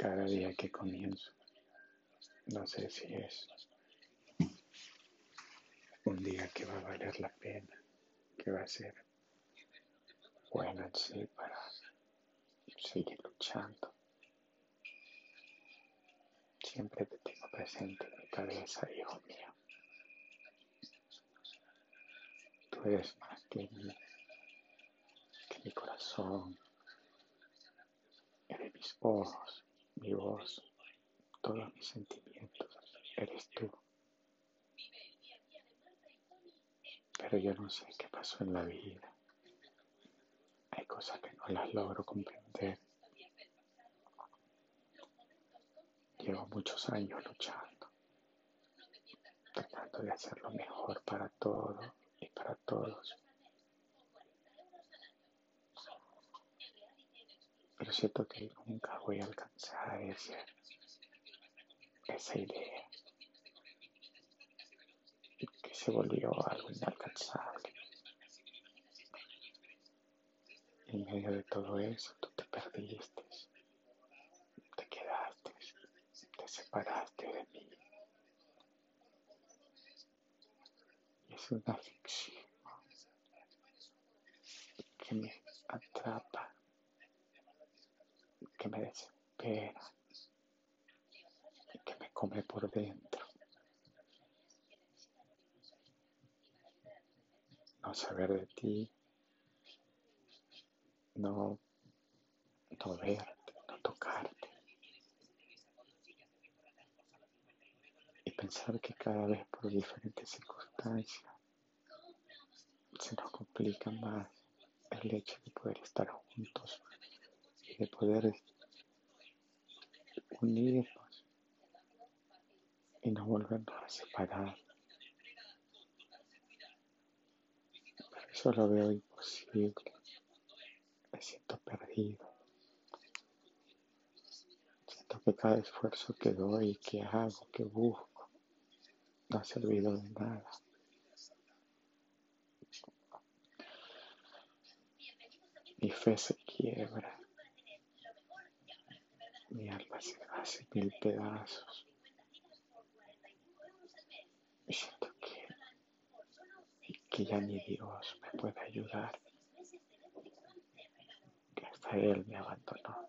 cada día que comienzo. No sé si es un día que va a valer la pena, que va a ser bueno en sí para seguir luchando. Siempre te tengo presente en mi cabeza, hijo mío. Tú eres más que mi, que mi corazón, eres mis ojos, mi voz, todos mis sentimientos, eres tú. Pero yo no sé qué pasó en la vida. Hay cosas que no las logro comprender. Llevo muchos años luchando, tratando de hacer lo mejor para todo y para todos. Pero siento que nunca voy a alcanzar ese, esa idea que se volvió algo inalcanzable. En medio de todo eso, tú te perdiste, te quedaste, te separaste de mí. Y es una ficción que me atrapa, que me desespera y que me come por dentro. No saber de ti no, no verte, no tocarte. Y pensar que cada vez por diferentes circunstancias se nos complica más el hecho de poder estar juntos de poder unirnos y no volvernos a separar. eso lo veo imposible me siento perdido. Siento que cada esfuerzo que doy, que hago, que busco, no ha servido de nada. Mi fe se quiebra. Mi alma se hace mil pedazos. Y siento que, que ya ni Dios me puede ayudar. Él me abandonó.